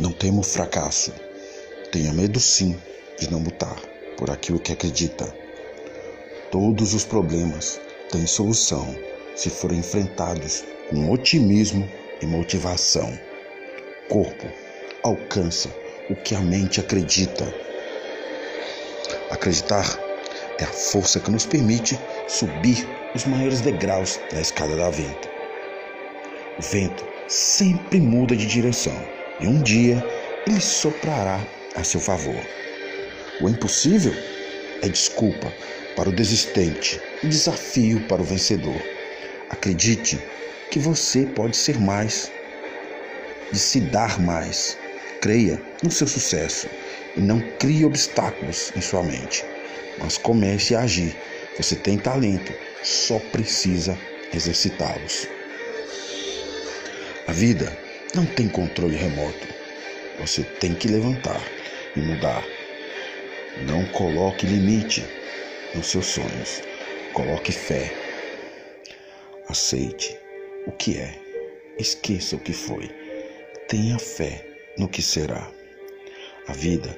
Não temo o fracasso. Tenha medo sim de não lutar por aquilo que acredita. Todos os problemas têm solução se forem enfrentados com otimismo e motivação. Corpo alcança o que a mente acredita. Acreditar é a força que nos permite subir os maiores degraus da escada da vento. O vento sempre muda de direção e um dia ele soprará a seu favor. O impossível é desculpa para o desistente e desafio para o vencedor. Acredite que você pode ser mais, de se dar mais. Creia no seu sucesso e não crie obstáculos em sua mente, mas comece a agir. Você tem talento, só precisa exercitá-los. A vida não tem controle remoto. Você tem que levantar e mudar. Não coloque limite nos seus sonhos. Coloque fé. Aceite o que é. Esqueça o que foi. Tenha fé no que será. A vida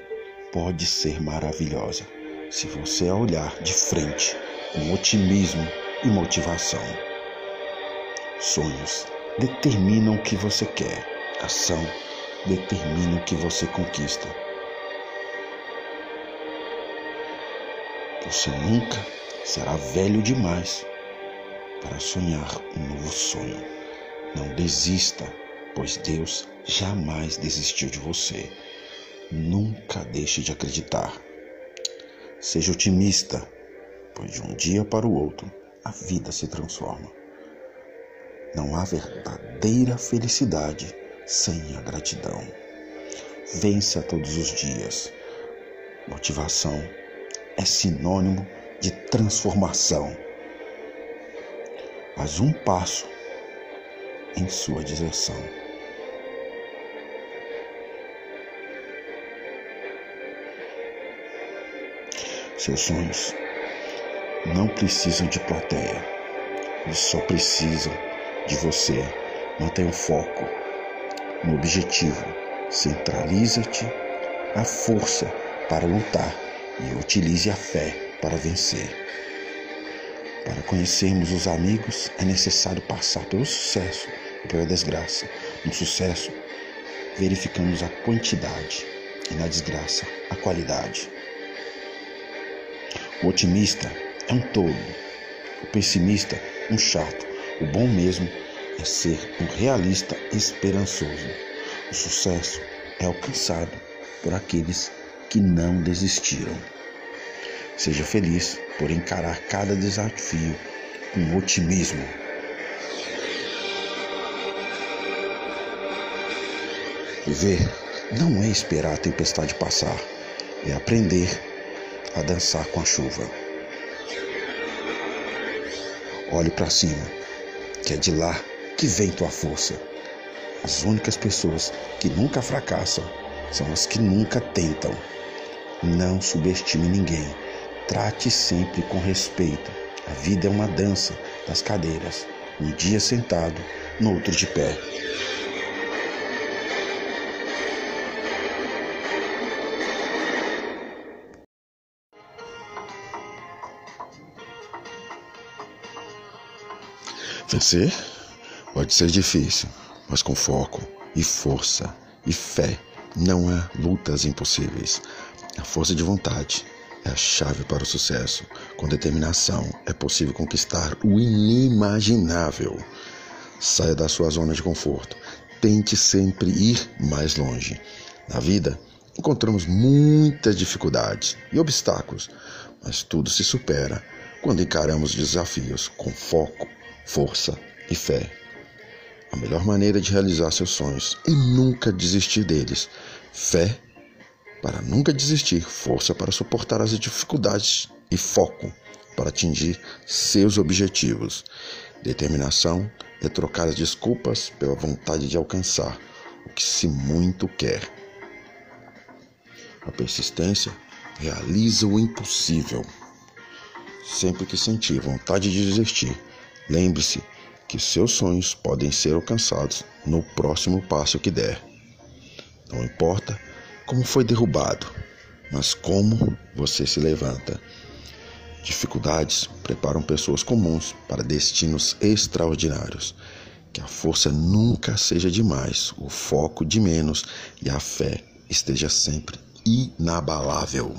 pode ser maravilhosa se você olhar de frente com otimismo e motivação. Sonhos determinam o que você quer. Ação determina o que você conquista. Você nunca será velho demais para sonhar um novo sonho. Não desista, pois Deus jamais desistiu de você. Nunca deixe de acreditar. Seja otimista, pois de um dia para o outro a vida se transforma. Não há verdadeira felicidade sem a gratidão. Vença todos os dias. Motivação é sinônimo de transformação. Mas um passo em sua direção. Seus sonhos não precisam de plateia, eles só precisam de você. Mantenha o foco no objetivo, centraliza-te a força para lutar e utilize a fé para vencer. Para conhecermos os amigos, é necessário passar pelo sucesso e pela desgraça. No sucesso, verificamos a quantidade e na desgraça, a qualidade. O otimista é um tolo, o pessimista, um chato. O bom mesmo é ser um realista esperançoso. O sucesso é alcançado por aqueles que não desistiram. Seja feliz por encarar cada desafio com otimismo. Viver não é esperar a tempestade passar, é aprender a dançar com a chuva. Olhe para cima, que é de lá que vem tua força. As únicas pessoas que nunca fracassam são as que nunca tentam. Não subestime ninguém. Trate sempre com respeito. A vida é uma dança das cadeiras. Um dia sentado, no outro de pé. Vencer pode ser difícil, mas com foco e força e fé não há lutas impossíveis. A força de vontade é a chave para o sucesso. Com determinação é possível conquistar o inimaginável. Saia da sua zona de conforto. Tente sempre ir mais longe. Na vida, encontramos muitas dificuldades e obstáculos, mas tudo se supera quando encaramos desafios com foco, força e fé. A melhor maneira de realizar seus sonhos e nunca desistir deles. Fé para nunca desistir, força para suportar as dificuldades e foco para atingir seus objetivos. Determinação é trocar as desculpas pela vontade de alcançar o que se muito quer. A persistência realiza o impossível. Sempre que sentir vontade de desistir, lembre-se que seus sonhos podem ser alcançados no próximo passo que der. Não importa como foi derrubado, mas como você se levanta. Dificuldades preparam pessoas comuns para destinos extraordinários. Que a força nunca seja demais, o foco de menos e a fé esteja sempre inabalável.